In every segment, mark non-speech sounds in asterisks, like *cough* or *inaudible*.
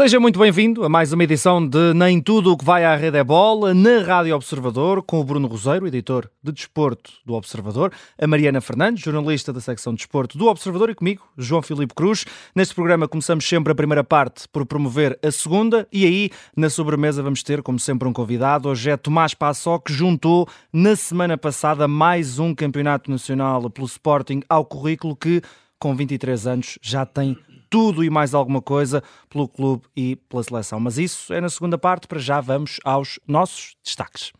Seja muito bem-vindo a mais uma edição de Nem Tudo o que vai à rede é bola, na Rádio Observador, com o Bruno Roseiro, editor de Desporto do Observador, a Mariana Fernandes, jornalista da secção de Desporto do Observador, e comigo, João Filipe Cruz. Neste programa começamos sempre a primeira parte por promover a segunda, e aí, na sobremesa, vamos ter, como sempre, um convidado. Hoje é Tomás Passó, que juntou na semana passada mais um campeonato nacional pelo Sporting ao currículo que, com 23 anos, já tem tudo e mais alguma coisa pelo clube e pela seleção. Mas isso é na segunda parte, para já vamos aos nossos destaques.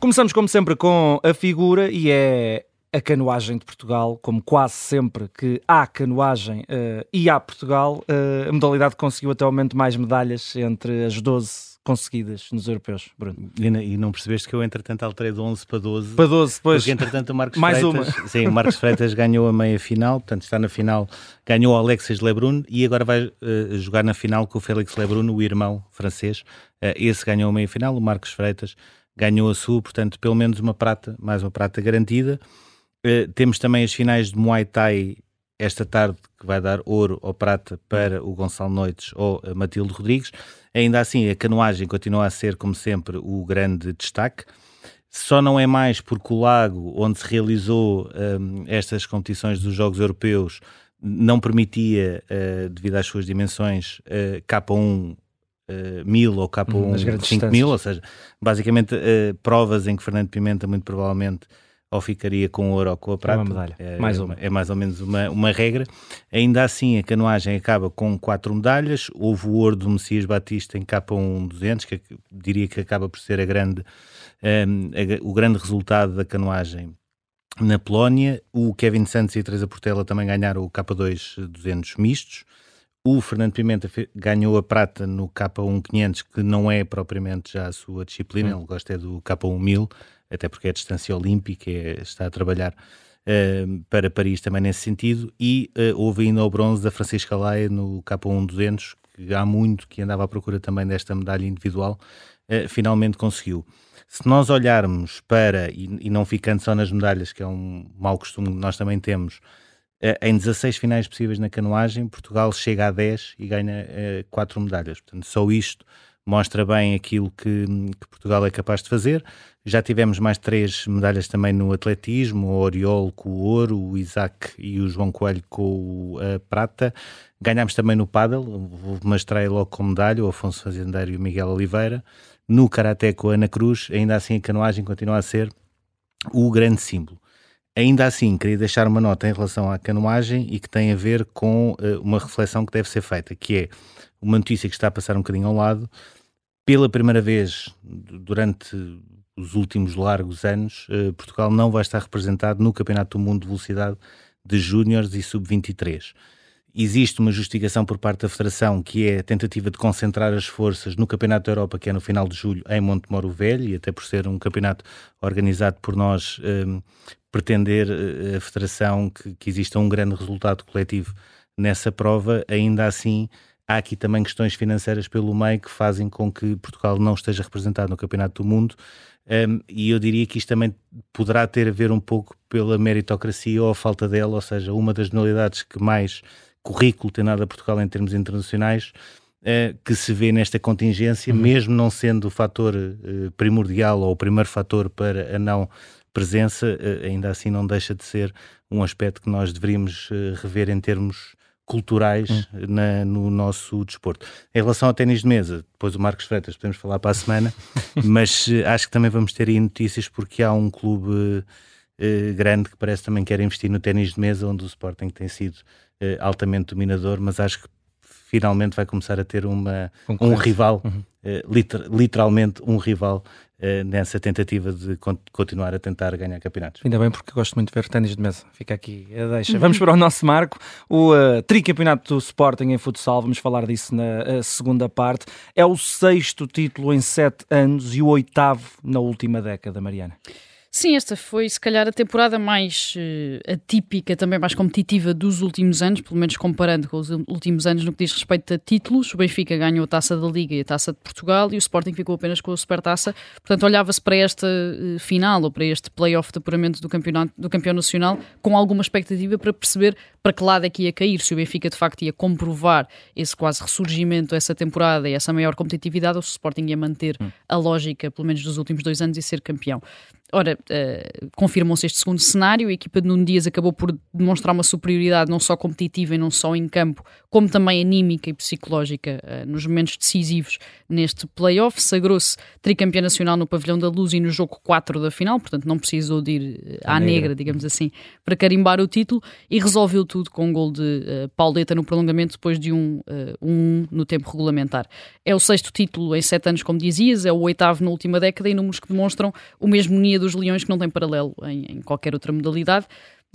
Começamos, como sempre, com a figura e é a canoagem de Portugal, como quase sempre que há canoagem uh, e há Portugal, uh, a modalidade conseguiu até o momento mais medalhas entre as 12 conseguidas nos europeus, Bruno. E, e, não percebeste que eu, entretanto, alterei de 11 para 12? Para 12, depois. Porque, entretanto, o Marcos *laughs* Mais Freitas... uma. Sim, o Marcos Freitas ganhou a meia final, portanto, está na final, ganhou o Alexis Lebrun e agora vai uh, jogar na final com o Félix Lebrun, o irmão francês. Uh, esse ganhou a meia final, o Marcos Freitas ganhou a sua, portanto, pelo menos uma prata, mais uma prata garantida. Uh, temos também as finais de Muay Thai esta tarde, que vai dar ouro ou prata para o Gonçalo Noites ou a Matilde Rodrigues. Ainda assim, a canoagem continua a ser, como sempre, o grande destaque. Só não é mais porque o lago onde se realizou um, estas competições dos Jogos Europeus não permitia, uh, devido às suas dimensões, uh, K1 uh, 1000 ou K1 5000, ou seja, basicamente provas em que Fernando Pimenta, muito provavelmente, ou ficaria com ouro ou com a prata. É uma medalha, é, mais é uma. É mais ou menos uma, uma regra. Ainda assim, a canoagem acaba com quatro medalhas. Houve o ouro do Messias Batista em K1 200, que diria que acaba por ser a grande, um, a, o grande resultado da canoagem na Polónia. O Kevin Santos e a Teresa Portela também ganharam o K2 200 mistos. O Fernando Pimenta ganhou a prata no K1 500, que não é propriamente já a sua disciplina, hum. ele gosta é do K1 1000 até porque é distância olímpica, é, está a trabalhar uh, para Paris também nesse sentido, e uh, houve ainda o bronze da Francisca Laia no K1 200, que há muito que andava à procura também desta medalha individual, uh, finalmente conseguiu. Se nós olharmos para, e, e, não ficando só nas medalhas, que é um mau costume que nós também temos, em 16 finais possíveis na canoagem, Portugal chega a 10 e ganha 4 medalhas. Portanto, só isto mostra bem aquilo que, que, Portugal é capaz de fazer. Já tivemos mais três medalhas também no atletismo, o Oriol com o ouro, o Isaac e o João Coelho com a prata. Ganhámos também no houve uma estreia logo com medalha, o Afonso Fazendeiro e o Miguel Oliveira. No Karaté com a Ana Cruz, ainda assim a canoagem continua a ser o grande símbolo. Ainda assim, queria deixar uma nota em relação à canoagem e que tem a ver com uh, uma reflexão que deve ser feita, que é uma notícia que está a passar um bocadinho ao lado. Pela primeira vez durante os últimos largos anos, uh, Portugal não vai estar representado no Campeonato do Mundo de Velocidade de Júniores e Sub-23. Existe uma justificação por parte da Federação que é a tentativa de concentrar as forças no Campeonato da Europa, que é no final de julho, em Montemoro Velho, e até por ser um campeonato organizado por nós, um, eh, pretender a Federação que, que exista um grande resultado coletivo nessa prova, ainda assim há aqui também questões financeiras pelo meio que fazem com que Portugal não esteja representado no Campeonato do Mundo. Um, e eu diria que isto também poderá ter a ver um pouco pela meritocracia ou a falta dela, ou seja, uma das modalidades que mais currículo tem nada a Portugal em termos internacionais, uh, que se vê nesta contingência, uhum. mesmo não sendo o fator uh, primordial ou o primeiro fator para a não presença, uh, ainda assim não deixa de ser um aspecto que nós deveríamos rever em termos culturais hum. na, no nosso desporto. Em relação ao ténis de mesa, depois o Marcos Freitas podemos falar para a semana, *laughs* mas uh, acho que também vamos ter aí notícias porque há um clube uh, grande que parece também quer investir no ténis de mesa, onde o Sporting tem sido uh, altamente dominador, mas acho que finalmente vai começar a ter uma, um rival, uhum. liter, literalmente um rival nessa tentativa de continuar a tentar ganhar campeonatos. Ainda bem, porque gosto muito de ver ténis de mesa. Fica aqui a deixa. Vamos para o nosso marco, o uh, tricampeonato do Sporting em futsal. Vamos falar disso na uh, segunda parte. É o sexto título em sete anos e o oitavo na última década, Mariana. Sim, esta foi se calhar a temporada mais uh, atípica, também mais competitiva dos últimos anos, pelo menos comparando com os últimos anos no que diz respeito a títulos. O Benfica ganhou a taça da Liga e a taça de Portugal e o Sporting ficou apenas com a Supertaça. Portanto, olhava-se para esta uh, final ou para este play-off de apuramento do, campeonato, do campeão nacional com alguma expectativa para perceber para que lado é que ia cair, se o Benfica de facto ia comprovar esse quase ressurgimento essa temporada e essa maior competitividade, ou se o Sporting ia manter hum. a lógica, pelo menos dos últimos dois anos, e ser campeão. Ora, uh, confirmou-se este segundo cenário, a equipa de Nuno Dias acabou por demonstrar uma superioridade não só competitiva e não só em campo, como também anímica e psicológica uh, nos momentos decisivos neste play-off. Sagrou-se tricampeão nacional no Pavilhão da Luz e no jogo 4 da final, portanto não precisou de ir uh, à negra. negra. digamos assim, para carimbar o título e resolveu tudo com um gol de uh, Pauleta no prolongamento depois de um, um no tempo regulamentar. É o sexto título em sete anos, como dizias, é o oitavo na última década e números que demonstram o mesmo nível dos Leões que não tem paralelo em, em qualquer outra modalidade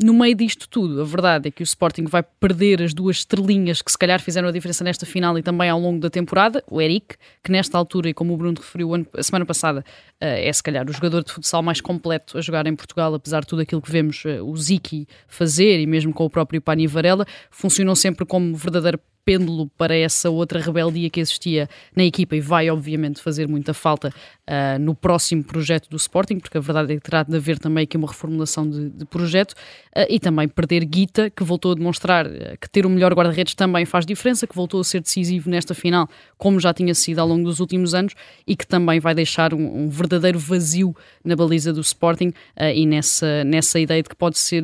no meio disto tudo, a verdade é que o Sporting vai perder as duas estrelinhas que se calhar fizeram a diferença nesta final e também ao longo da temporada. O Eric, que nesta altura, e como o Bruno referiu a semana passada, eh, é se calhar o jogador de futsal mais completo a jogar em Portugal, apesar de tudo aquilo que vemos eh, o Ziki fazer e mesmo com o próprio Pani Varela, funcionou sempre como verdadeiro pêndulo para essa outra rebeldia que existia na equipa e vai, obviamente, fazer muita falta uh, no próximo projeto do Sporting, porque a verdade é que terá de haver também aqui uma reformulação de, de projeto uh, e também perder Guita, que voltou a demonstrar uh, que ter o melhor guarda-redes também faz diferença, que voltou a ser decisivo nesta final, como já tinha sido ao longo dos últimos anos e que também vai deixar um, um verdadeiro vazio na baliza do Sporting e nessa, nessa ideia de que pode ser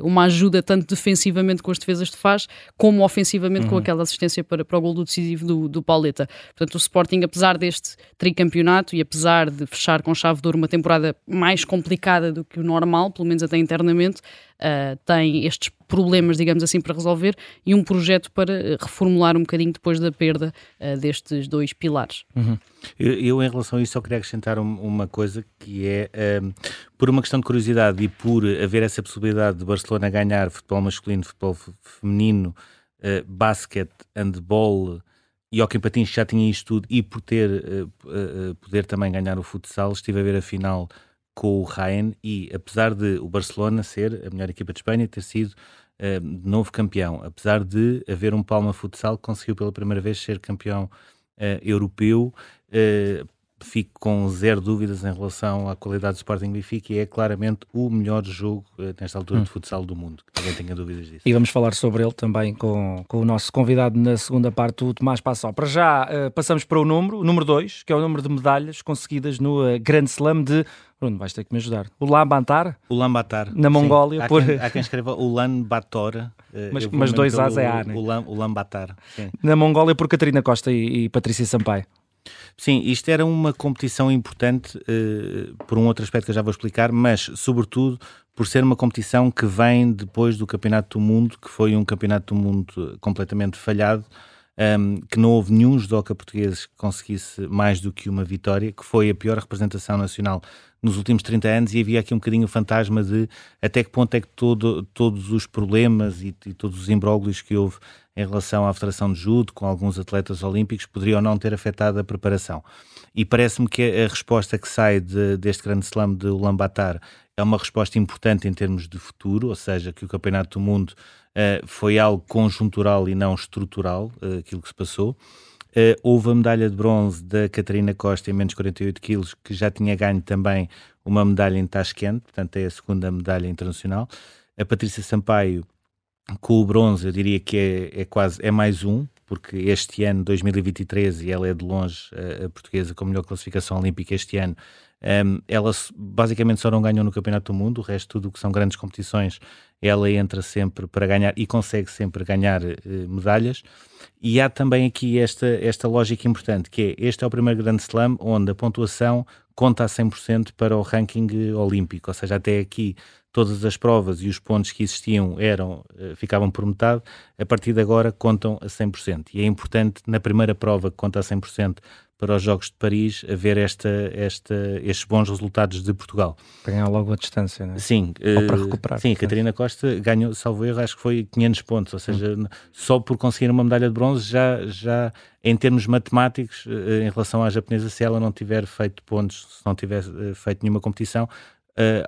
uma ajuda tanto defensivamente com as defesas de faz, como ofensivamente uhum. com aquela assistência para, para o gol do decisivo do, do Pauleta. Portanto, o Sporting, apesar deste tricampeonato e apesar de fechar com chave de ouro uma temporada mais complicada do que o normal, pelo menos até internamente, uh, tem estes problemas, digamos assim, para resolver e um projeto para reformular um bocadinho depois da perda uh, destes dois pilares. Uhum. Eu, eu, em relação a isso, só queria acrescentar um, uma coisa que é, um, por uma questão de curiosidade e por haver essa possibilidade de Barcelona ganhar futebol masculino, futebol feminino, uh, basquete, handball e hockey patins já tinha isto tudo e por ter uh, uh, poder também ganhar o futsal, estive a ver a final com o Ryan e apesar de o Barcelona ser a melhor equipa de Espanha ter sido novo campeão, apesar de haver um Palma Futsal que conseguiu pela primeira vez ser campeão europeu, fico com zero dúvidas em relação à qualidade do Sporting Benfica e é claramente o melhor jogo uh, nesta altura hum. de futsal do mundo, que ninguém tenha dúvidas disso. E vamos falar sobre ele também com, com o nosso convidado na segunda parte, o Tomás Passal. Para já uh, passamos para o número, o número 2, que é o número de medalhas conseguidas no uh, Grand Slam de Bruno, vais ter que me ajudar. Ulaanbaatar? Ulaanbaatar. Na Mongólia. Há, por... quem, há *laughs* quem escreva Ulaanbaatar. Mas, mas dois A's é A, né? Ulaanbaatar. Na Mongólia por Catarina Costa e, e Patrícia Sampaio. Sim, isto era uma competição importante uh, por um outro aspecto que eu já vou explicar, mas sobretudo por ser uma competição que vem depois do Campeonato do Mundo, que foi um Campeonato do Mundo completamente falhado, um, que não houve nenhum judoca português que conseguisse mais do que uma vitória, que foi a pior representação nacional nos últimos 30 anos e havia aqui um bocadinho o fantasma de até que ponto é que todo, todos os problemas e, e todos os imbróglios que houve em relação à Federação de Judo, com alguns atletas olímpicos, poderiam não ter afetado a preparação. E parece-me que a resposta que sai de, deste grande slam de Ulaanbaatar é uma resposta importante em termos de futuro, ou seja, que o Campeonato do Mundo uh, foi algo conjuntural e não estrutural, uh, aquilo que se passou. Uh, houve a medalha de bronze da Catarina Costa em menos 48 quilos, que já tinha ganho também uma medalha em Tashkent, portanto é a segunda medalha internacional. A Patrícia Sampaio com o bronze, eu diria que é, é quase é mais um, porque este ano, 2023, e ela é de longe a, a portuguesa com a melhor classificação olímpica este ano, um, ela basicamente só não ganhou no Campeonato do Mundo, o resto tudo que são grandes competições, ela entra sempre para ganhar e consegue sempre ganhar uh, medalhas. E há também aqui esta, esta lógica importante, que é, este é o primeiro grande slam onde a pontuação conta a 100% para o ranking olímpico, ou seja, até aqui todas as provas e os pontos que existiam eram eh, ficavam por metade, a partir de agora contam a 100%. E é importante, na primeira prova que conta a 100% para os Jogos de Paris, haver esta, esta, estes bons resultados de Portugal. Para ganhar logo a distância, não é? Sim. Ou para eh, recuperar. Sim, a Catarina Costa ganhou, salvo erro, acho que foi 500 pontos, ou seja, hum. só por conseguir uma medalha de bronze, já, já em termos matemáticos, eh, em relação à japonesa, se ela não tiver feito pontos, se não tiver feito nenhuma competição,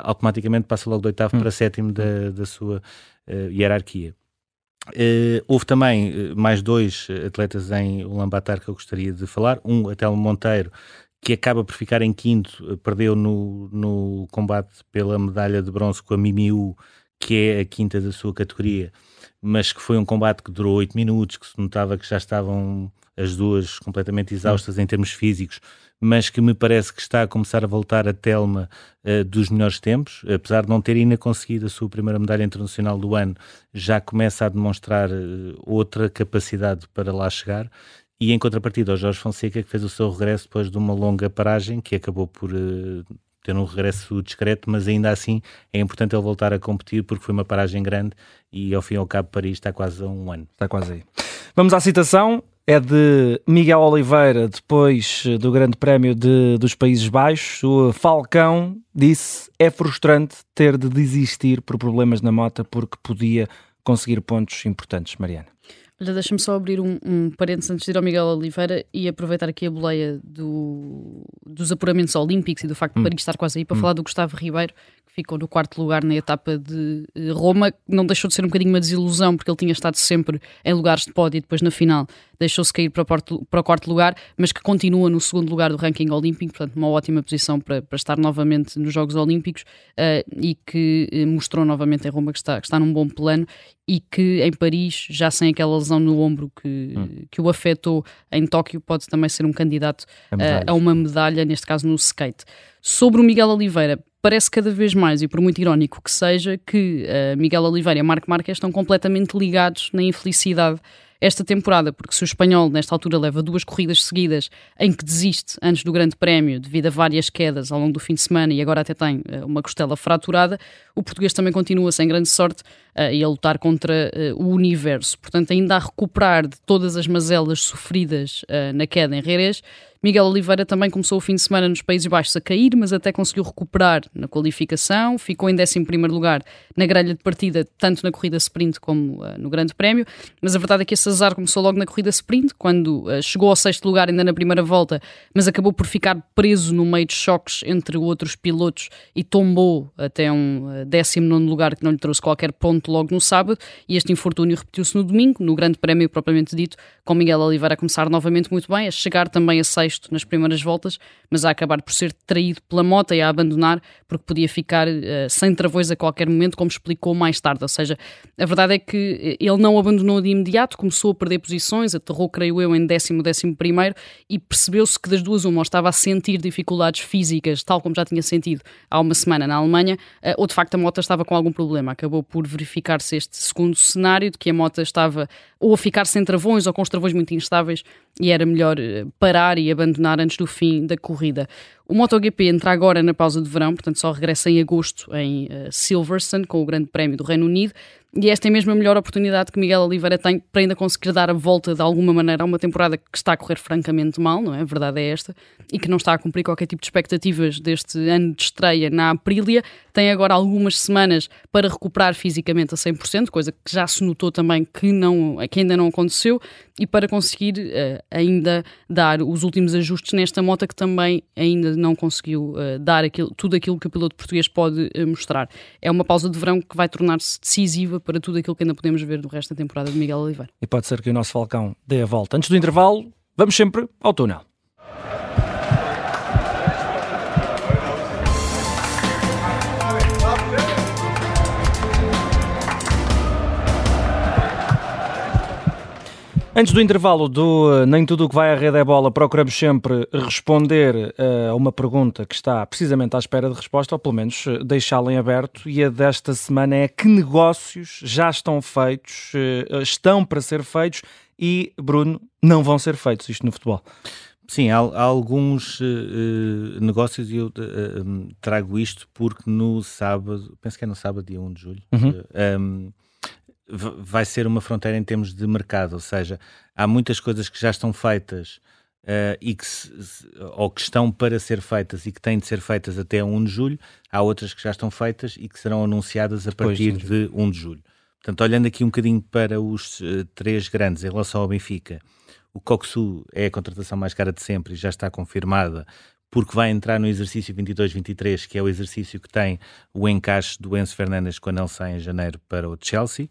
automaticamente passa logo do oitavo hum. para sétimo da, da sua hierarquia. Uh, houve também mais dois atletas em Ulaanbaatar que eu gostaria de falar. Um, a Telmo Monteiro, que acaba por ficar em quinto, perdeu no, no combate pela medalha de bronze com a Mimiu, que é a quinta da sua categoria. mas que foi um combate que durou oito minutos, que se notava que já estavam as duas completamente exaustas em termos físicos, mas que me parece que está a começar a voltar a Telma uh, dos melhores tempos, apesar de não ter ainda conseguido a sua primeira medalha internacional do ano, já começa a demonstrar uh, outra capacidade para lá chegar. E em contrapartida ao Jorge Fonseca, que fez o seu regresso depois de uma longa paragem, que acabou por uh, ter um regresso discreto, mas ainda assim é importante ele voltar a competir porque foi uma paragem grande e ao fim e ao cabo Paris está quase a um ano. Está quase aí. Vamos à citação é de Miguel Oliveira, depois do Grande Prémio de, dos Países Baixos. O Falcão disse: é frustrante ter de desistir por problemas na moto porque podia conseguir pontos importantes, Mariana. Olha, deixa-me só abrir um, um parênteses antes de ir ao Miguel Oliveira e aproveitar aqui a boleia do, dos apuramentos olímpicos e do facto de hum. Paris estar quase aí para hum. falar do Gustavo Ribeiro, que ficou no quarto lugar na etapa de eh, Roma. Não deixou de ser um bocadinho uma desilusão, porque ele tinha estado sempre em lugares de pódio e depois na final deixou-se cair para o, porto, para o, quarto lugar, mas que continua no segundo lugar do ranking olímpico, portanto, uma ótima posição para, para estar novamente nos Jogos Olímpicos uh, e que uh, mostrou novamente em Roma que está, que está num bom plano e que em Paris, já sem aquela lesão no ombro que, hum. que o afetou em Tóquio, pode também ser um candidato uh, a uma medalha, neste caso no skate. Sobre o Miguel Oliveira, parece cada vez mais, e por muito irónico que seja, que Miguel Oliveira e Marco Marques estão completamente ligados na infelicidade esta temporada, porque se o espanhol, nesta altura, leva duas corridas seguidas em que desiste antes do Grande Prémio devido a várias quedas ao longo do fim de semana e agora até tem uh, uma costela fraturada, o português também continua sem grande sorte uh, e a lutar contra uh, o universo. Portanto, ainda a recuperar de todas as mazelas sofridas na queda em Jerez Miguel Oliveira também começou o fim de semana nos Países Baixos a cair, mas até conseguiu recuperar na qualificação, ficou em 11 lugar na grelha de partida, tanto na corrida sprint como uh, no Grande Prémio. Mas a verdade é que esse azar começou logo na corrida sprint, quando uh, chegou ao sexto lugar ainda na primeira volta, mas acabou por ficar preso no meio de choques entre outros pilotos e tombou até um uh, 19 lugar que não lhe trouxe qualquer ponto logo no sábado. E este infortúnio repetiu-se no domingo, no Grande Prémio propriamente dito, com Miguel Oliveira a começar novamente muito bem, a chegar também a sexto sexto nas primeiras voltas, mas a acabar por ser traído pela moto e a abandonar porque podia ficar uh, sem travões a qualquer momento, como explicou mais tarde. Ou seja, a verdade é que ele não abandonou de imediato, começou a perder posições, aterrou, creio eu, em décimo, décimo primeiro e percebeu-se que das duas uma estava a sentir dificuldades físicas, tal como já tinha sentido há uma semana na Alemanha, uh, ou de facto a moto estava com algum problema. Acabou por verificar-se este segundo cenário de que a moto estava ou a ficar sem travões ou com os travões muito instáveis e era melhor parar e abandonar antes do fim da corrida. O MotoGP entra agora na pausa de verão, portanto só regressa em agosto em uh, Silverstone com o Grande Prémio do Reino Unido e esta é mesmo a melhor oportunidade que Miguel Oliveira tem para ainda conseguir dar a volta de alguma maneira a uma temporada que está a correr francamente mal, não é? A verdade é esta, e que não está a cumprir qualquer tipo de expectativas deste ano de estreia na Aprilia. Tem agora algumas semanas para recuperar fisicamente a 100%, coisa que já se notou também que, não, que ainda não aconteceu, e para conseguir uh, ainda dar os últimos ajustes nesta moto que também ainda não conseguiu uh, dar aquilo, tudo aquilo que o piloto português pode uh, mostrar. É uma pausa de verão que vai tornar-se decisiva para tudo aquilo que ainda podemos ver do resto da temporada de Miguel Oliveira. E pode ser que o nosso Falcão dê a volta. Antes do intervalo, vamos sempre ao túnel. Antes do intervalo do eh, Nem Tudo o que vai à rede é bola, procuramos sempre responder eh, a uma pergunta que está precisamente à espera de resposta, ou pelo menos eh, deixá-la em aberto. E a desta semana é que negócios já estão feitos, estão para ser feitos e, Bruno, não vão ser feitos, isto no futebol. Sim, há, há alguns uh, negócios e eu uh, trago isto porque no sábado, penso que é no sábado, dia 1 de julho, uhum. uh, um, vai ser uma fronteira em termos de mercado, ou seja, há muitas coisas que já estão feitas uh, e que se, ou que estão para ser feitas e que têm de ser feitas até 1 de julho, há outras que já estão feitas e que serão anunciadas a Depois partir de 1 de julho. Portanto, olhando aqui um bocadinho para os uh, três grandes em relação ao Benfica, o Coxu é a contratação mais cara de sempre e já está confirmada porque vai entrar no exercício 22-23, que é o exercício que tem o encaixe do Enzo Fernandes quando ele sai em janeiro para o Chelsea.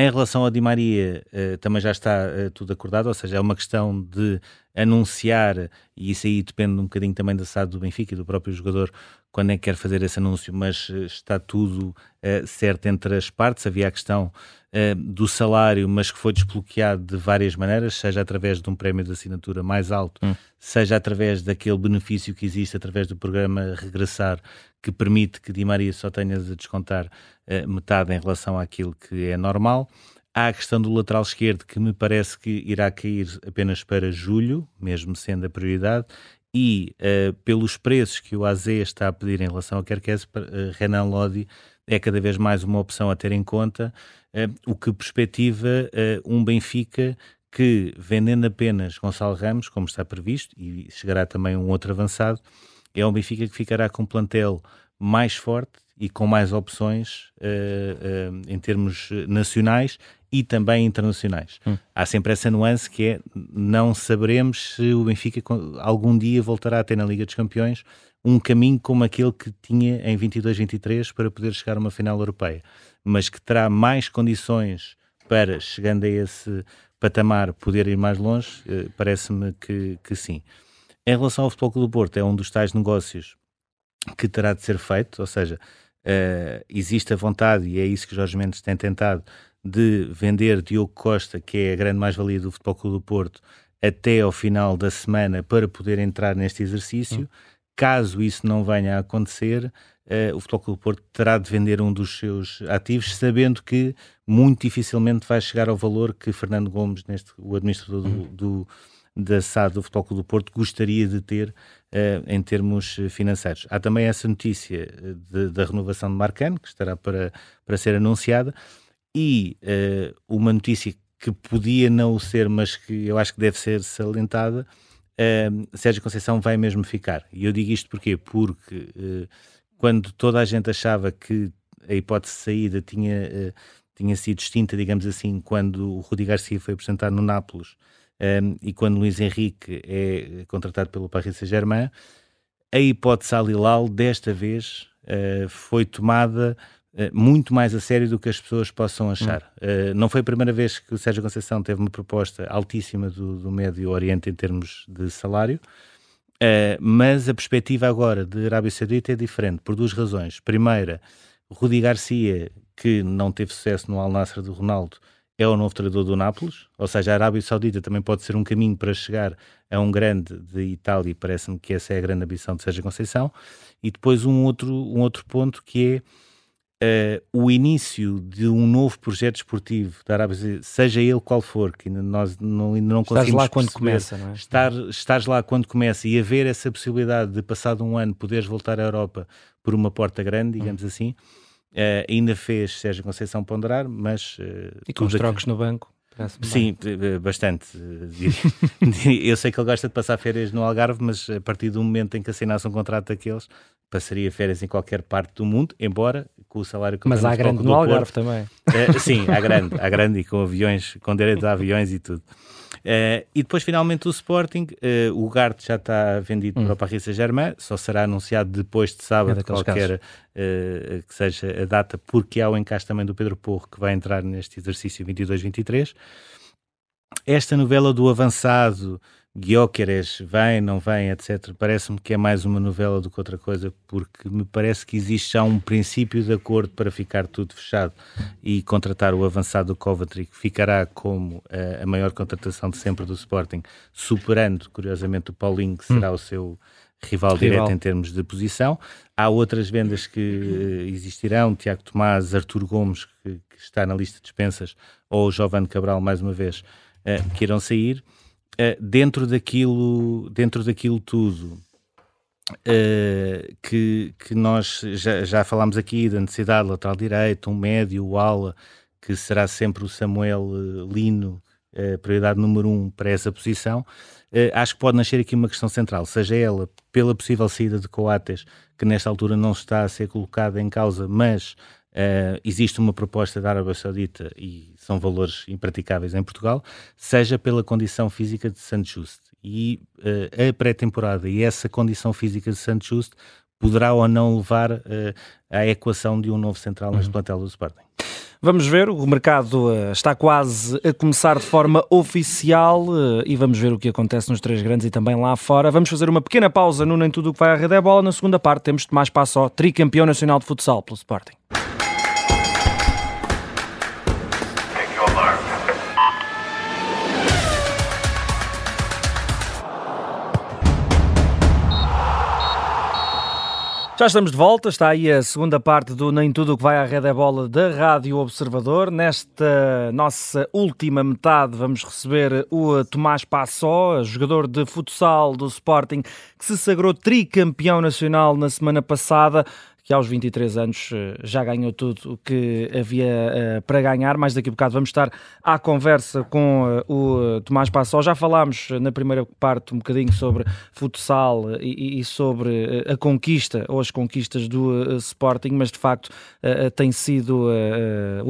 Em relação ao Di Maria, uh, também já está uh, tudo acordado, ou seja, é uma questão de anunciar, e isso aí depende um bocadinho também da SAD do Benfica e do próprio jogador, quando é que quer fazer esse anúncio, mas uh, está tudo certo entre as partes. Havia a questão uh, do salário, mas que foi desbloqueado de várias maneiras, seja através de um prémio de assinatura mais alto, hum. seja através daquele benefício que existe através do programa Regressar, que permite que Di Maria só tenha de descontar uh, metade em relação àquilo que é normal. Há a questão do lateral esquerdo, que me parece que irá cair apenas para julho, mesmo sendo a prioridade, e uh, pelos preços que o AZ está a pedir em relação ao Kerkez, uh, Renan Lodi é cada vez mais uma opção a ter em conta, uh, o que perspectiva um Benfica que, vendendo apenas Gonçalo Ramos, como está previsto, e chegará também um outro avançado, é um Benfica que ficará com um plantel mais forte e com mais opções em termos nacionais e também internacionais. Hum. Há sempre essa nuance que é não saberemos se o Benfica algum dia voltará a ter na Liga dos Campeões um caminho como aquele que tinha em 22-23 para poder chegar a uma final europeia, mas que terá mais condições para, chegando a esse patamar, poder ir mais longe, eh, parece-me que, que sim. Em relação ao Futebol Clube do Porto, é um dos tais negócios que terá de ser feito, ou seja, uh, existe a vontade, e é isso que Jorge Mendes tem tentado, de vender Diogo Costa, que é a grande mais-valia do Futebol Clube do Porto, até ao final da semana para poder entrar neste exercício. Hum. Caso isso não venha a acontecer, uh, o Futebol Clube do Porto terá de vender um dos seus ativos, sabendo que muito dificilmente vai chegar ao valor que Fernando Gomes, neste, o administrador do, hum. do da SAD do Futebol Clube do Porto gostaria de ter uh, em termos financeiros. Há também essa notícia de, da renovação de Marcano, que estará para, para ser anunciada, e uh, uma notícia que podia não o ser, mas que eu acho que deve ser salientada, Sérgio Conceição vai mesmo ficar. E eu digo isto porquê? Porque uh, quando toda a gente achava que a hipótese de saída tinha, tinha sido extinta, digamos assim, quando o Rudi Garcia foi apresentado no Nápoles e quando Luís Henrique é contratado pelo Paris Saint-Germain, a hipótese Al desta vez foi tomada eh, muito mais a sério do que as pessoas possam achar. Hum. Uh, não foi a primeira vez que o Sérgio Conceição teve uma proposta altíssima do, do Médio Oriente em termos de salário, uh, mas a perspectiva agora de Arábia Saudita é diferente, por duas razões. Primeira, Rudi Garcia, que não teve sucesso no Al Nassr do Ronaldo, é o novo treinador do Nápoles, ou seja, a Arábia Saudita também pode ser um caminho para chegar a um grande de Itália, parece-me que essa é a grande ambição de Sérgio Conceição. E depois um outro, um outro ponto que é Uh, o início de um novo projeto esportivo da Arábia Saudita, seja ele qual for, que ainda nós não, ainda não conseguimos lá quando começa, não é? Estar, estares lá quando começa e haver essa possibilidade de, passado um ano, poderes voltar à Europa por uma porta grande, digamos hum. assim, uh, ainda fez Sérgio Conceição ponderar, mas... Uh, e com os trocos no banco? Sim, bastante. *laughs* eu sei que ele gosta de passar férias no Algarve, mas a partir do momento em que assinasse um contrato daqueles, passaria férias em qualquer parte do mundo, embora com o salário que Mas há grande no Algarve Porto, também. Uh, sim, há grande, há grande e com aviões, com direito a aviões e tudo. Uh, e depois, finalmente, o Sporting, uh, o Gart já está vendido hum. para o Paris Saint-Germain, só será anunciado depois de sábado, é qualquer uh, que seja a data, porque há o encaixe também do Pedro Porro, que vai entrar neste exercício 22-23. Esta novela do avançado, Guióqueres vem, não vem, etc. Parece-me que é mais uma novela do que outra coisa, porque me parece que existe já um princípio de acordo para ficar tudo fechado e contratar o avançado do Coventry, que ficará como a, eh, a maior contratação de sempre do Sporting, superando, curiosamente, o Paulinho, que será hum. o seu rival, rival, direto em termos de posição. Há outras vendas que uh, existirão, Tiago Tomás, Artur Gomes, que, que, está na lista de dispensas, ou Giovanni Cabral, mais uma vez, uh, que irão sair. Uh, dentro, daquilo, dentro daquilo tudo uh, que, que nós já, já falámos aqui da necessidade de lateral direito, um médio, o ala, que será sempre o Samuel eh, Lino, uh, prioridade número um para essa posição, acho que pode nascer aqui uma questão central, seja ela pela possível saída de Coates, que nesta altura não está a ser colocada em causa, mas Uh, existe uma proposta da Arábia Saudita e são valores impraticáveis em Portugal, seja pela condição física de Santos Just. E uh, a pré-temporada e essa condição física de Santos Just poderá ou não levar uh, à equação de um novo central uhum. neste plantel do Sporting. Vamos ver, o mercado está quase a começar de forma oficial e vamos ver o que acontece nos três grandes e também lá fora. Vamos fazer uma pequena pausa no Nem Tudo o que vai à Rede é Bola. Na segunda parte temos Tomás Passó, tricampeão nacional de futsal pelo Sporting. Já estamos de volta, está aí a segunda parte do Nem Tudo o que vai à rede é bola da Rádio Observador. Nesta nossa última metade vamos receber o Tomás Passó, jogador de futsal do Sporting, que se sagrou tricampeão nacional na semana passada que aos 23 anos eh, já ganhou tudo o que havia uh, para ganhar. Mais daqui a bocado vamos estar à conversa com uh, o Tomás Passó. Já falámos na primeira parte um bocadinho sobre futsal e, e sobre a conquista ou as conquistas do Sporting, mas de facto tem sido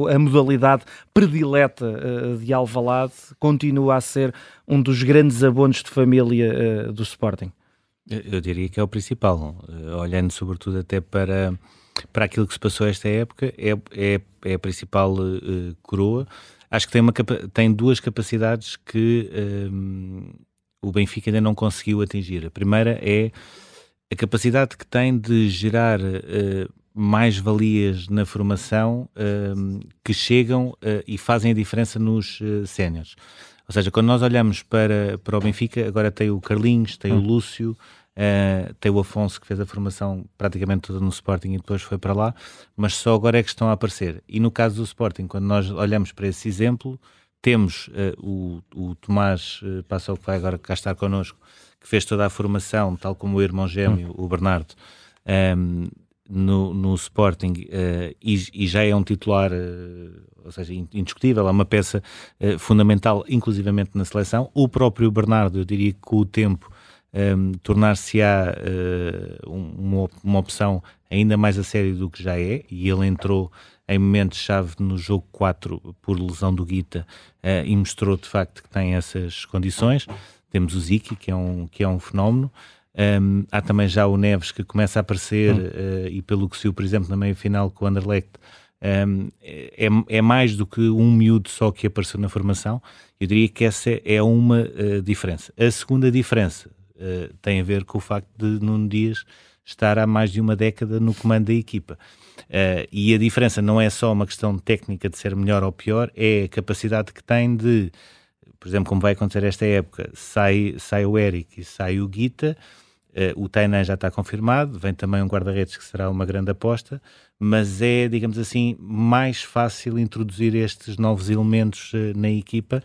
a modalidade predileta de Alvalade, continua a ser um dos grandes abonos de família do Sporting. Eu diria que é o principal, eh, olhando sobretudo até para, para aquilo que se passou esta época, é, é, é a principal uh, coroa. Acho que tem, uma, tem duas capacidades que um, ehm, o Benfica ainda não conseguiu atingir. A primeira é a capacidade que tem de gerar uh, mais valias na formação uh, que chegam e fazem a diferença nos uh, séniores. Ou seja, quando nós olhamos para, para o Benfica, agora tem o Carlinhos, tem hum. o Lúcio, Uh, tem o Afonso que fez a formação praticamente toda no Sporting e depois foi para lá, mas só agora é que estão a aparecer. E no caso do Sporting, quando nós olhamos para esse exemplo, temos uh, o, o, Tomás uh, Passou, que vai agora cá estar connosco, que fez toda a formação, tal como o irmão gêmeo, o Bernardo, um, ehm, no, no, Sporting uh, e, e, já é um titular, uh, ou seja, indiscutível, é uma peça uh, fundamental, inclusivamente na seleção. O próprio Bernardo, eu diria que com o tempo um, tornar-se-á uh, uma, uma opção ainda mais a sério do que já é, e ele entrou em momentos-chave no jogo 4 por lesão do Guita uh, e mostrou de facto que tem essas condições. Temos o Ziki, que é um, que é um fenómeno. Um, há também já o Neves que começa a aparecer, uh, e pelo que se viu, por exemplo, na meia-final com o Anderlecht, um, é, é mais do que um miúdo só que apareceu na formação. Eu diria que essa é uma uh, diferença. A segunda diferença uh, tem a ver com o facto de Nuno Dias estar há mais de uma década no comando da equipa. Uh, e a diferença não é só uma questão técnica de ser melhor ou pior, é a capacidade que tem de, por exemplo, como vai acontecer esta época, sai, sai o Eric e sai o Guita, uh, o Tainan já está confirmado, vem também um guarda-redes que será uma grande aposta, mas é, digamos assim, mais fácil introduzir estes novos elementos uh, na equipa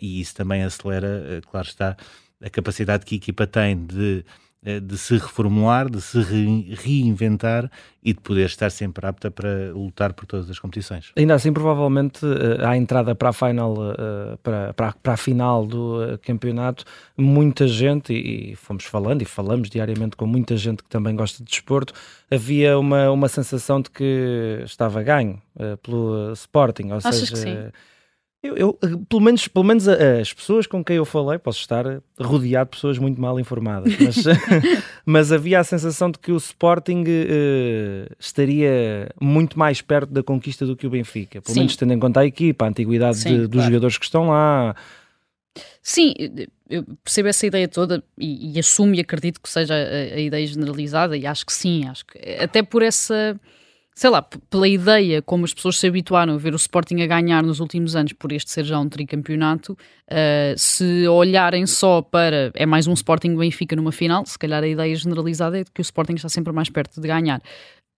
e isso também acelera, claro está, a capacidade que a equipa tem de, eh, de se reformular, de se reinventar e de poder estar sempre apta para lutar por todas as competições. Ainda assim, provavelmente, eh, à entrada para a final, eh, para, para, para a final do campeonato, muita gente, e fomos falando e falamos diariamente com muita gente que também gosta de desporto, havia uma, uma sensação de que estava ganho pelo Sporting, ou Achas seja... Que sim? Eu, eu, pelo menos, pelo menos as pessoas com quem eu falei, posso estar rodeado de pessoas muito mal informadas, mas, *laughs* mas havia a sensação de que o Sporting uh, estaria muito mais perto da conquista do que o Benfica, pelo Sim. menos tendo em conta a equipa, a antiguidade Sim, de, dos claro. jogadores que estão lá. Sim, eu percebo essa ideia toda e, e assumo e acredito que seja a, a ideia generalizada e acho que sim, acho que até por essa sei lá, pela ideia como as pessoas se habituaram a ver o Sporting a ganhar nos últimos anos por este ser já um tricampeonato, uh, se olharem só para é mais um Sporting Benfica numa final, se calhar a ideia generalizada é que o Sporting está sempre mais perto de ganhar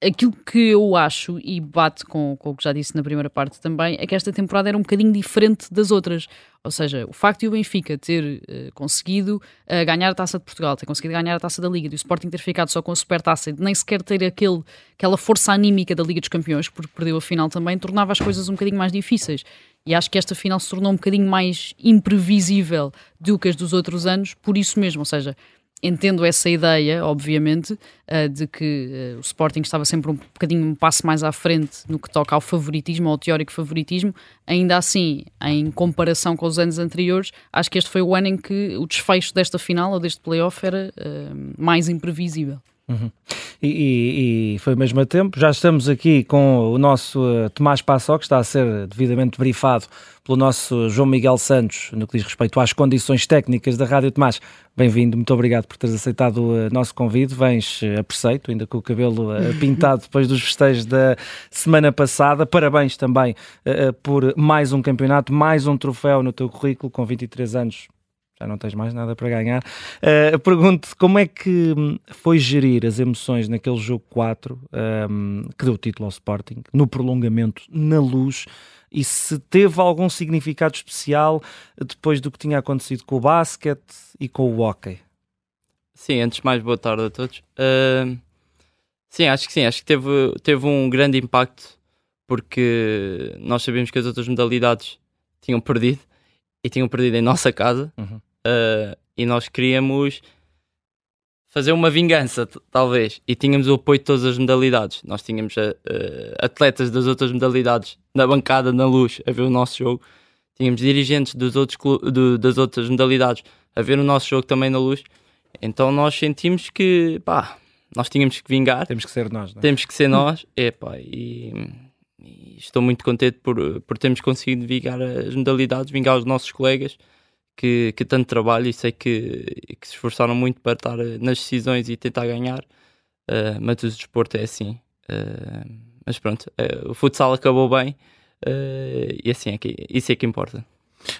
aquilo que eu acho, e bate com, com, o que já disse na primeira parte também, é que esta temporada era um bocadinho diferente das outras. Ou seja, o facto de o Benfica ter uh, conseguido uh, ganhar a taça de Portugal, ter conseguido ganhar a taça da Liga, e o Sporting ter ficado só com a supertaça e nem sequer ter aquele, aquela força anímica da Liga dos Campeões, porque perdeu a final também, tornava as coisas um bocadinho mais difíceis. E acho que esta final se tornou um bocadinho mais imprevisível do que as dos outros anos, por isso mesmo. Ou seja, entendo essa ideia, obviamente, uh, de que uh, o Sporting estava sempre um bocadinho um passo mais à frente no que toca ao favoritismo, ao teórico favoritismo. Ainda assim, em comparação com os anos anteriores, acho que este foi o ano em que o desfecho desta final ou deste playoff era uh, mais imprevisível. Uhum. E, e, e, foi mesmo a tempo. Já estamos aqui com o nosso uh, Tomás Passó, que está a ser devidamente brifado pelo nosso João Miguel Santos no que diz respeito às condições técnicas da Rádio Tomás. Bem-vindo, muito obrigado por teres aceitado o uh, nosso convite. Vens uh, a preceito, ainda com o cabelo *laughs* pintado depois dos festejos da semana passada. Parabéns também uh, por mais um campeonato, mais um troféu no teu currículo com 23 anos já não tens mais nada para ganhar. Uh, pergunto como é que hum, foi gerir as emoções naquele jogo 4 um, que deu o título ao Sporting, no prolongamento, na luz, e se teve algum significado especial depois do que tinha acontecido com o basquete e com o hockey. Sim, antes de mais, boa tarde a todos. Uh, sim, acho que sim, acho que teve, teve um grande impacto porque nós sabíamos que as outras modalidades tinham perdido e tinham perdido em nossa casa uhum. Uh, e nós queríamos fazer uma vingança, talvez, e tínhamos o apoio de todas as modalidades. Nós tínhamos uh, atletas das outras modalidades na bancada, na luz, a ver o nosso jogo. Tínhamos dirigentes dos outros do, das outras modalidades a ver o nosso jogo também na luz. Então nós sentimos que, pá, nós tínhamos que vingar. Temos que ser nós, não é? Temos que ser nós. Epá, e, e estou muito contente por, por termos conseguido vingar as modalidades, vingar os nossos colegas que, que tanto trabalho e sei que, que se esforçaram muito para estar eh, nas decisões e tentar ganhar, uh, mas o desporto é assim. Uh, mas pronto, uh, o futsal acabou bem e assim é que, isso é que importa.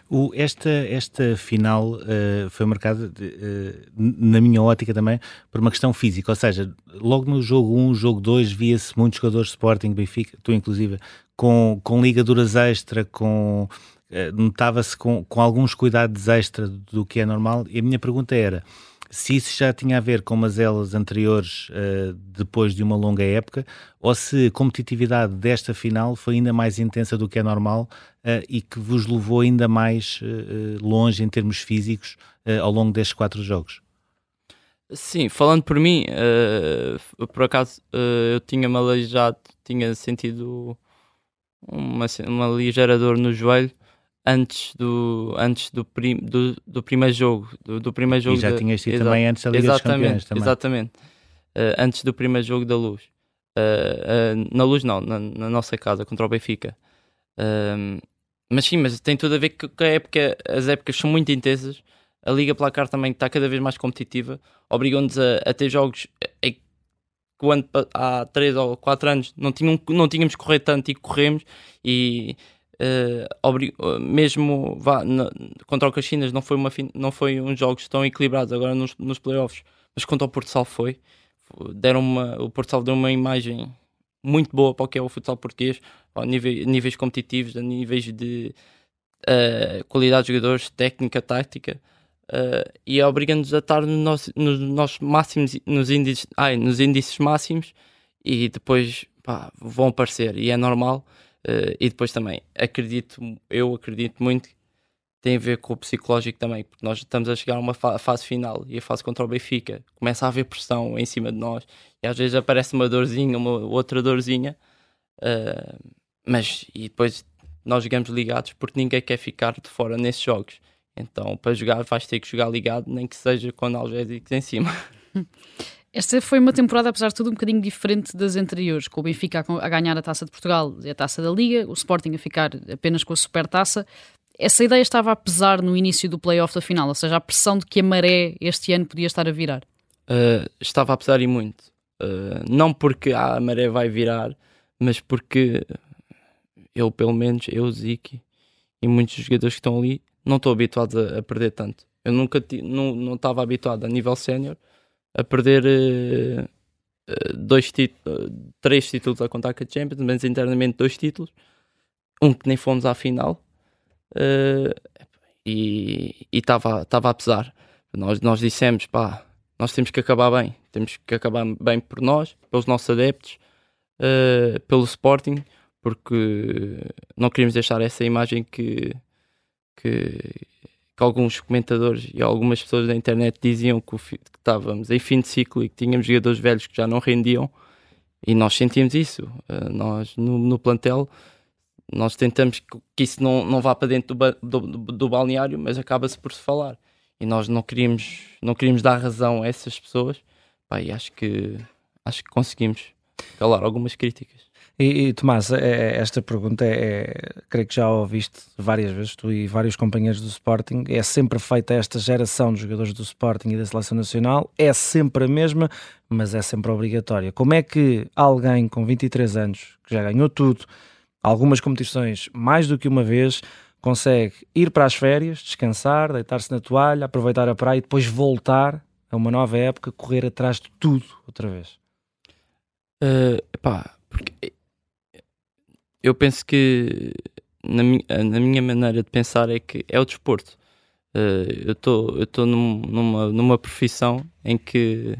O, esta, esta final uh, foi marcada, de, uh, na minha ótica também, por uma questão física, ou seja, logo no jogo 1, jogo 2, via-se muitos jogadores de Sporting, Benfica, tu inclusive, com, com ligaduras extra, com notava-se com, com alguns cuidados extra do que é normal. E a minha pergunta era se isso já tinha a ver com umas elas anteriores uh, depois de uma longa época, ou se a competitividade desta final foi ainda mais intensa do que é normal uh, e que vos levou ainda mais uh, longe em termos físicos ao longo destes quatro jogos. Sim, falando por mim, por acaso eu tinha-me aleijado, tinha sentido uma, uma ligeira dor no joelho antes do, antes do, prim, do, do primeiro jogo. Do, do primeiro jogo e já tinhas tido também antes da Liga dos Campeões. Também. Exatamente. Uh, antes do primeiro jogo da Luz. Uh, uh, na Luz não, na, na, nossa casa, contra o Benfica. mas sim, mas tem tudo a ver com a época, as épocas são muito intensas. A Liga Placar também está cada vez mais competitiva. Obrigou-nos a, a, ter jogos que há 3 ou 4 anos não, tinham, não tínhamos que correr tanto e corremos. E uh, mesmo vá, na, contra o Caxinas não foi, uma, não foi uns jogos tão equilibrados agora nos, nos playoffs, mas contra o Porto Sal foi. Deram uma, o Porto Sal deu uma imagem muito boa para o que é o futsal português, a níveis, níveis competitivos, a níveis de uh, qualidade de jogadores, técnica, tática. Uh, e obriga-nos a estar no nosso, nos nossos máximos, nos índices, ai, nos índices máximos e depois pá, vão aparecer e é normal Uh, e depois também acredito, eu acredito muito tem a ver com o psicológico também, porque nós estamos a chegar a uma fa fase final e a fase contra o Benfica começa a haver pressão em cima de nós e às vezes aparece uma dorzinha, uma outra dorzinha, uh, mas e depois nós jogamos ligados porque ninguém quer ficar de fora nesses jogos. Então, para jogar, vais ter que jogar ligado, nem que seja com analgésicos em cima. *laughs* Esta foi uma temporada, apesar de tudo, um bocadinho diferente das anteriores, com o Benfica a ganhar a Taça de Portugal e a Taça da Liga, o Sporting a ficar apenas com a Supertaça. Essa ideia estava a pesar no início do playoff da final, ou seja, a pressão de que a maré este ano podia estar a virar? Uh, estava a pesar e muito. Uh, não porque a maré vai virar, mas porque eu, pelo menos, eu, Ziki e muitos jogadores que estão ali, não estou habituados a, perder tanto. Eu nunca não estava habituado a nível sénior a perder uh, dois títulos, três títulos a contar com a Champions, mas internamente dois títulos, um que nem fomos à final. Uh, e estava a pesar. Nós, nós dissemos, pá, nós temos que acabar bem, temos que acabar bem por nós, pelos nossos adeptos, uh, pelo Sporting, porque não queríamos deixar essa imagem que, que, que alguns comentadores e algumas pessoas da internet diziam que, que, estávamos em fim de ciclo e que tínhamos jogadores velhos que já não rendiam e nós sentimos isso. Uh, nós no, no, plantel nós tentamos que, isso não, não vá para dentro do, do, do, do balneário, mas acaba-se por se falar. E nós não queríamos, não queríamos dar razão a essas pessoas. Pá, e acho que acho que conseguimos calar algumas críticas. E, e Tomás, é, é, esta pergunta é, é, creio que já ouviste várias vezes, tu e vários companheiros do Sporting, é sempre feita esta geração de jogadores do Sporting e da Seleção Nacional, é sempre a mesma, mas é sempre obrigatória. Como é que alguém com 23 anos, que já ganhou tudo, algumas competições mais do que uma vez, consegue ir para as férias, descansar, deitar-se na toalha, aproveitar a praia e depois voltar a uma nova época, correr atrás de tudo outra vez? Uh, epá, porque eu penso que na minha, na minha maneira de pensar é que é o desporto. Uh, eu estou num, numa, numa profissão em que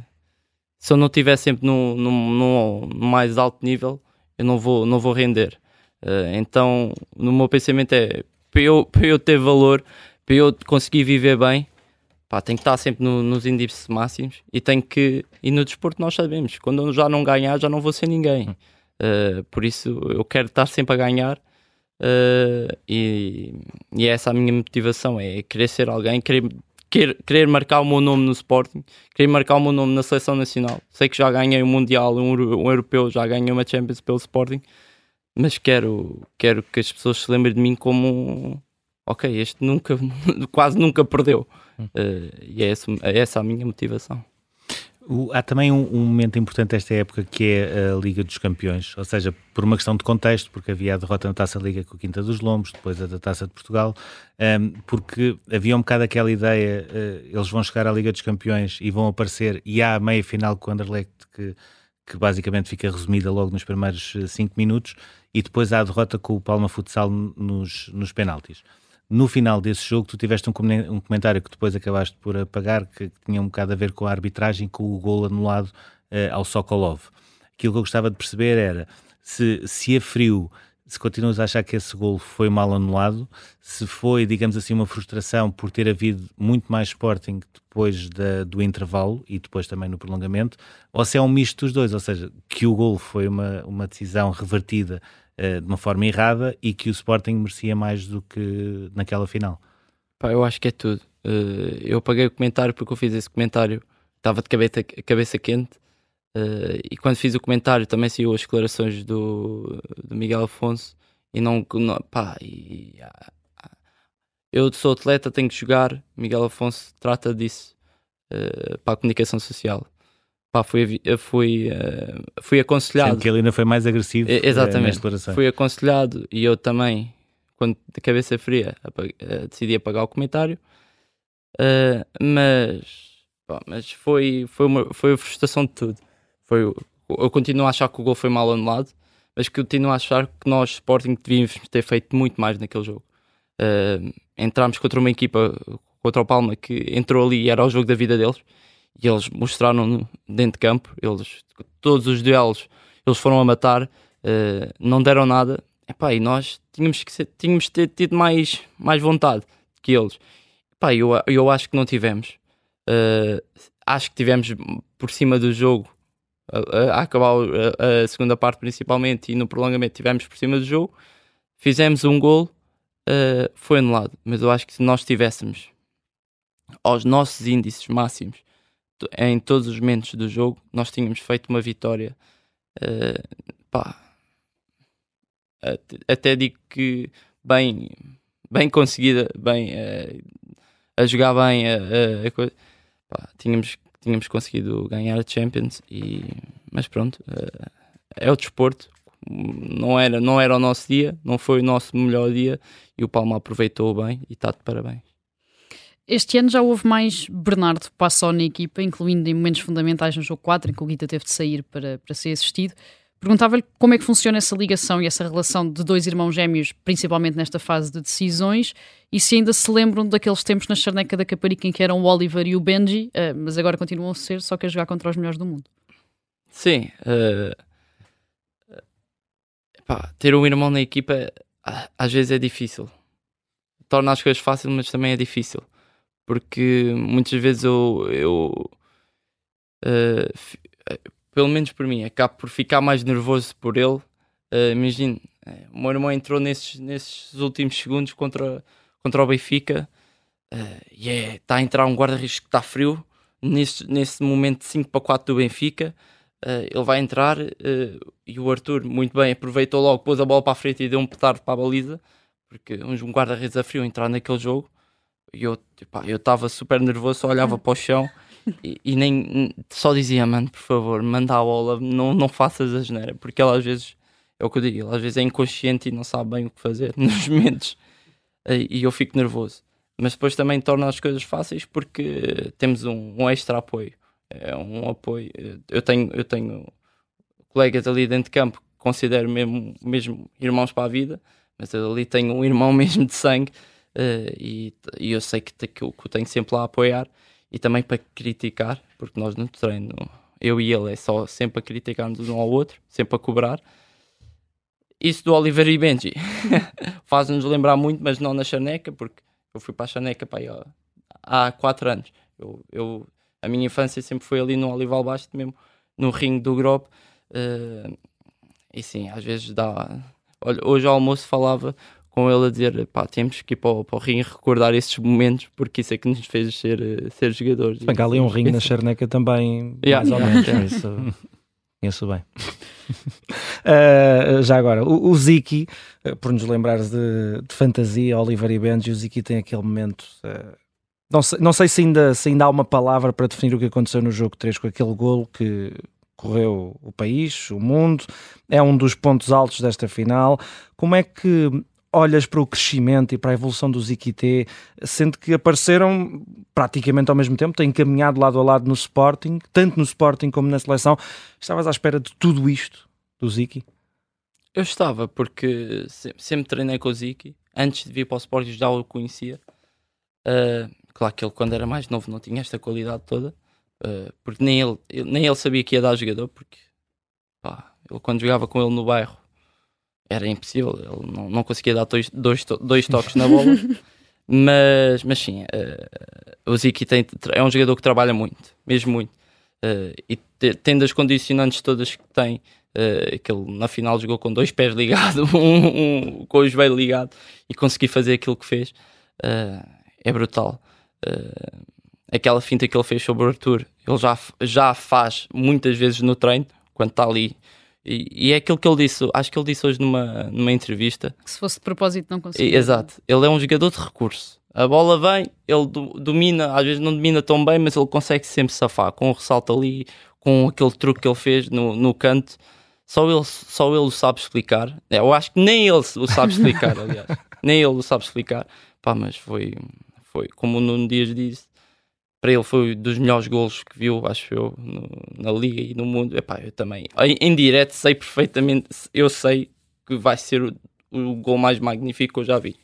se eu não estiver sempre no, no, no, no, mais alto nível, eu não vou, não vou render. Uh, então, no meu pensamento é para eu, para eu ter valor, para eu conseguir viver bem, pá, tenho que estar sempre no, nos índices máximos e tenho que. E no desporto nós sabemos, quando eu já não ganhar, já não vou ser ninguém. Uh, por isso eu quero estar sempre a ganhar uh, e, e essa é a minha motivação: é querer ser alguém, querer, querer, querer marcar o meu nome no Sporting, querer marcar o meu nome na seleção nacional. Sei que já ganhei um Mundial, um, um Europeu, já ganhei uma Champions pelo Sporting, mas quero, quero que as pessoas se lembrem de mim como ok, este nunca, *laughs* quase nunca perdeu. Uh, e é essa, é essa a minha motivação. Há também um, um, momento importante desta época que é a Liga dos Campeões, ou seja, por uma questão de contexto, porque havia a derrota na Taça Liga com o Quinta dos Lombos, depois a da Taça de Portugal, um, porque havia um bocado aquela ideia, uh, eles vão chegar à Liga dos Campeões e vão aparecer, e há a meia final com o Anderlecht que, que basicamente fica resumida logo nos primeiros 5 eh, minutos, e depois há a derrota com o Palma Futsal nos, nos penaltis no final desse jogo tu tiveste um, comentário que depois acabaste por apagar, que tinha um bocado a ver com a arbitragem, com o gol anulado uh, ao Sokolov. Aquilo que eu gostava de perceber era se, se a frio, se continuas a achar que esse gol foi mal anulado, se foi, digamos assim, uma frustração por ter havido muito mais Sporting depois da, do intervalo e depois também no prolongamento, ou se é um misto dos dois, ou seja, que o gol foi uma, uma decisão revertida uh, de uma forma errada e que o Sporting merecia mais do que naquela final? Pá, eu acho que é tudo. Uh, eu paguei o comentário porque eu fiz esse comentário, estava de cabeça, cabeça quente. Uh, e quando fiz o comentário também saiu as declarações do, do Miguel Afonso e não, não pá, e, ah, eu sou atleta, tenho que jogar. Miguel Afonso trata disso uh, para a comunicação social pá, fui, fui, uh, fui aconselhado. Sendo que ele ainda foi mais agressivo uh, exatamente, Fui aconselhado e eu também, quando de cabeça fria, uh, decidi apagar o comentário. mas pá, mas foi, foi, uma, foi a frustração de tudo. Foi, eu continuo a achar que o gol foi mal anulado, mas continuo a achar que nós, Sporting, devíamos ter feito muito mais naquele jogo. Uh, entramos contra uma equipa, contra o Palma, que entrou ali e era o jogo da vida deles e eles mostraram dentro de campo, eles, todos os duelos eles foram a matar, uh, não deram nada, Epá, e nós tínhamos que ser, tínhamos ter tido mais, mais vontade que eles. Epá, eu, eu acho que não tivemos. Uh, acho que tivemos por cima do jogo a, a acabar a, a, segunda parte principalmente e no prolongamento tivemos por cima do jogo. Fizemos um gol, uh, foi anulado. Mas eu acho que se nós tivéssemos aos nossos índices máximos em todos os momentos do jogo, nós tínhamos feito uma vitória. Uh, pá, até, digo que bem, bem conseguida, bem uh, a jogar bem a, a, a coisa. Pá, tínhamos, tínhamos conseguido ganhar a Champions, e, mas pronto, uh, é o desporto. Não era, não era o nosso dia, não foi o nosso melhor dia e o Palma aproveitou bem e está de parabéns. Este ano já houve mais Bernardo Passou na equipa, incluindo em momentos fundamentais no jogo 4, em que o Guita teve de sair para, para ser assistido. Perguntava-lhe como é que funciona essa ligação e essa relação de dois irmãos gêmeos, principalmente nesta fase de decisões, e se ainda se lembram daqueles tempos na charneca da Caparica em que eram o Oliver e o Benji, uh, mas agora continuam a ser, só que a jogar contra os melhores do mundo. Sim. Uh, ter um irmão na equipa às vezes é difícil. Torna as coisas fáceis, mas também é difícil porque muitas vezes eu, eu uh, pelo menos por mim, acabo por ficar mais nervoso por ele. Uh, Imagino, o meu irmão entrou nesses, nesses últimos segundos contra, contra o Benfica uh, e é, está a entrar um guarda-redes que está frio. Nesse, nesse momento de 5 para 4 do Benfica, uh, ele vai entrar e o Arthur, muito bem, aproveitou logo, pôs a bola para a frente e deu um petardo para a baliza, porque um guarda-redes a frio entrar naquele jogo eu eu estava super nervoso, só olhava para o chão e, e, nem só dizia, mano, por favor, manda a bola, não, não faças a geneira, porque ela às vezes é o que eu digo, ela às vezes é inconsciente e não sabe bem o que fazer *laughs* nos momentos. e eu fico nervoso. Mas depois também torna as coisas fáceis porque temos um, um extra apoio. É um apoio. Eu tenho, eu tenho colegas ali dentro de campo que considero mesmo, mesmo irmãos para a vida, mas eu ali tenho um irmão *laughs* mesmo de sangue uh, e, e, eu sei que, que, que eu tenho sempre lá a apoiar e também para criticar, porque nós no treino, eu e ele, é só sempre a criticar-nos um ao outro, sempre a cobrar. Isso do Oliver e Benji *laughs* faz-nos lembrar muito, mas não na Chaneca, porque eu fui para a Chaneca há quatro anos. Eu, eu, a minha infância sempre foi ali no Olival Baixo, mesmo no ringue do Grop. Uh, e sim, às vezes dá. Olha, hoje ao almoço falava com ele a dizer: pá, temos que ir para o, para o ringue recordar esses momentos, porque isso é que nos fez ser, eh, ser jogadores. Bem, há ali um ringue na Charneca também, yeah, mais ou menos. Isso, conheço bem. uh, *laughs* já agora, o, o Ziki, uh, por nos lembrares de, de fantasia, Oliver e Benji, o Ziki tem aquele momento. Uh, não sei, não sei se, ainda, se ainda há uma palavra para definir o que aconteceu no jogo 3 com aquele golo que correu o país, o mundo, é um dos pontos altos desta final. Como é que olhas para o crescimento e para a evolução do Ziquité, sendo que apareceram praticamente ao mesmo tempo, têm caminhado lado a lado no Sporting, tanto no Sporting como na seleção. Estavas à espera de tudo isto do Ziki? Eu estava, porque sempre treinei com o Ziki. Antes de vir para o Sporting já o conhecia. Uh, claro que ele, quando era mais novo, não tinha esta qualidade toda. Uh, porque nem ele, nem ele sabia que ia dar jogador, porque pá, ele quando jogava com ele no bairro era impossível, ele não, não conseguia dar dois, dois, dois toques na bola. *laughs* mas, mas sim, uh, o Ziki tem, é um jogador que trabalha muito, mesmo muito. Uh, e te, tendo as condicionantes todas que tem, uh, que ele na final jogou com dois pés ligados, *laughs* um, um, com o joelho ligado e conseguir fazer aquilo que fez, é brutal. aquela finta que ele fez sobre o Arthur, ele já, já faz muitas vezes no treino, quando está ali e, e, é aquilo que ele disse, acho que ele disse hoje numa, numa entrevista. Que se fosse de propósito não conseguia. Exato, ele é um jogador de recurso. A bola vem, ele do, domina, às vezes não domina tão bem, mas ele consegue sempre safar com o ressalto ali, com aquele truque que ele fez no, no canto. Só ele, só ele o sabe explicar. É, eu acho que nem ele o sabe explicar, *laughs* aliás. nem ele o sabe explicar. Pá, mas foi, foi como o Nuno Dias disse, para ele foi dos melhores golos que viu, acho eu, no, na Liga e no mundo. Epá, eu também, em, em direto, sei perfeitamente, eu sei que vai ser o, o gol mais magnífico que eu já vi.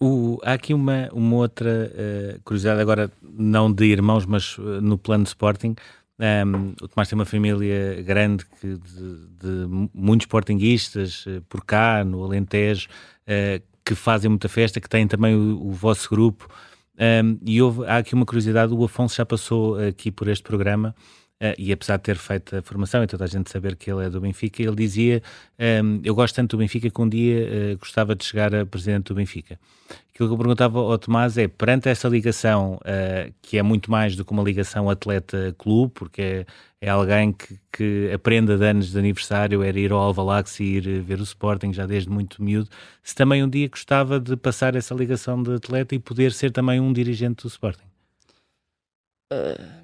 O, há aqui uma, uma outra uh, curiosidade, agora não de irmãos, mas uh, no plano de Sporting. Um, o Tomás tem uma família grande que, de, de muitos sportinguistas uh, por cá, no Alentejo, que fazem muita festa, que têm também o, o vosso grupo. Um, e houve, há aqui uma curiosidade: o Afonso já passou aqui por este programa. Uh, e apesar de ter feito a formação e toda a gente saber que ele é do Benfica, ele dizia: um, Eu gosto tanto do Benfica que um dia uh, gostava de chegar a presidente do Benfica. Aquilo que eu perguntava ao Tomás é: perante essa ligação, uh, que é muito mais do que uma ligação atleta-clube, porque é, é alguém que, que aprenda de anos de aniversário, era ir ao Alvalax e ir ver o Sporting já desde muito miúdo, se também um dia gostava de passar essa ligação de atleta e poder ser também um dirigente do Sporting. Uh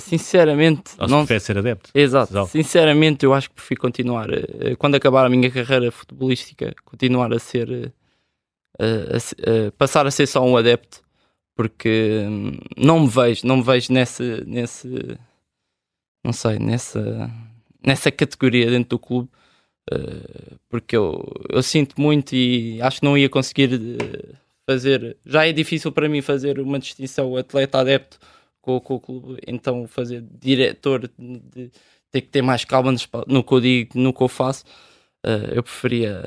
sinceramente. Ou se não prefere ser adepto. Exato. Sinceramente, eu acho que prefiro continuar. Eh, quando acabar a minha carreira futebolística, continuar a ser. A, a, a, passar a ser só um adepto, porque hum, não me vejo, não me vejo nesse. nesse não sei, nessa. nessa categoria dentro do clube. Porque eu, eu sinto muito e acho que não ia conseguir eh, fazer. Já é difícil para mim fazer uma distinção atleta-adepto com, com o clube, então fazer diretor de, ter que ter mais calma no que eu digo, no que eu faço, uh, eu preferia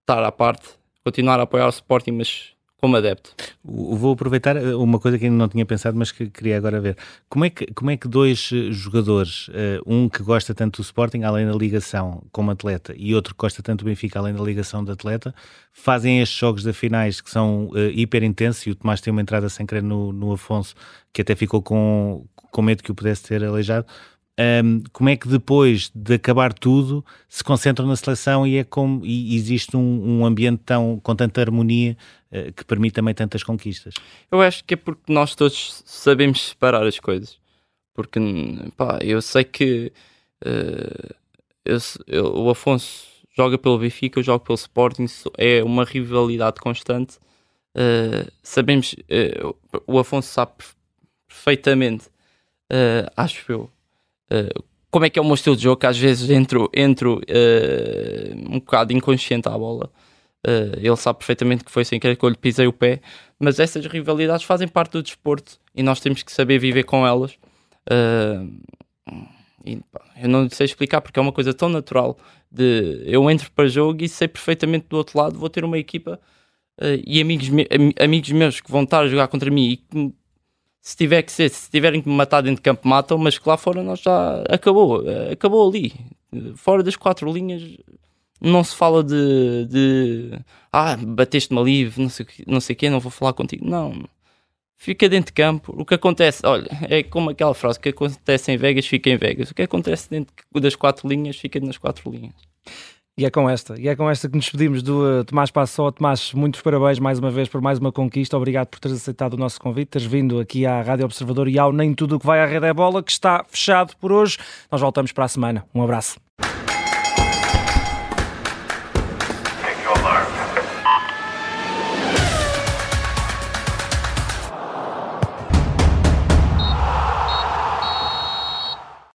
estar à parte, continuar a apoiar o Sporting, mas como adepto. Vou aproveitar eh, uma coisa que ainda não tinha pensado, mas que queria agora ver. Como é que, como é que dois eh, jogadores, uh, um que gosta tanto do Sporting, além da ligação como atleta, e outro que gosta tanto do Benfica, além da ligação de atleta, fazem estes jogos de finais que são uh, hiper intensos, e o Tomás tem uma entrada sem querer no, no Afonso, que até ficou com, com medo que o pudesse ter aleijado um, como é que depois de acabar tudo se concentram na seleção e, é como, e existe um, um ambiente tão, com tanta harmonia que permite também tantas conquistas? Eu acho que é porque nós todos sabemos separar as coisas. Porque pá, eu sei que uh, eu, eu, o Afonso joga pelo Benfica, eu jogo pelo Sporting, é uma rivalidade constante. Uh, sabemos, uh, o Afonso sabe perfeitamente, acho eu, como é que é o meu estilo de jogo, que às vezes entro, entro um bocado inconsciente à bola. Ele sabe perfeitamente que foi sem querer que eu lhe pisei o pé, mas essas rivalidades fazem parte do desporto e nós temos que saber viver com elas. E, pá, eu não sei explicar porque é uma coisa tão natural de eu entro para jogo e sei perfeitamente do outro lado vou ter uma equipa uh, e amigos, me, amigos meus que vão estar a jogar contra mim e que, se tiver que ser, se tiverem que me matar dentro de campo, matam, mas que lá fora nós já acabou, uh, acabou ali. Fora das quatro linhas não se fala de, de ah, bateste-me ali, não sei, não sei o quê, não vou falar contigo. Não, fica dentro de campo. O que acontece, olha, é como aquela frase: o que acontece em Vegas fica em Vegas. O que acontece dentro das quatro linhas fica nas quatro linhas. E é com esta, e é com esta que nos despedimos do uh, Tomás Passó. Tomás, muitos parabéns mais uma vez por mais uma conquista. Obrigado por teres aceitado o nosso convite, teres vindo aqui à Rádio Observador e ao Nem Tudo o que vai à Rede é Bola, que está fechado por hoje. Nós voltamos para a semana. Um abraço.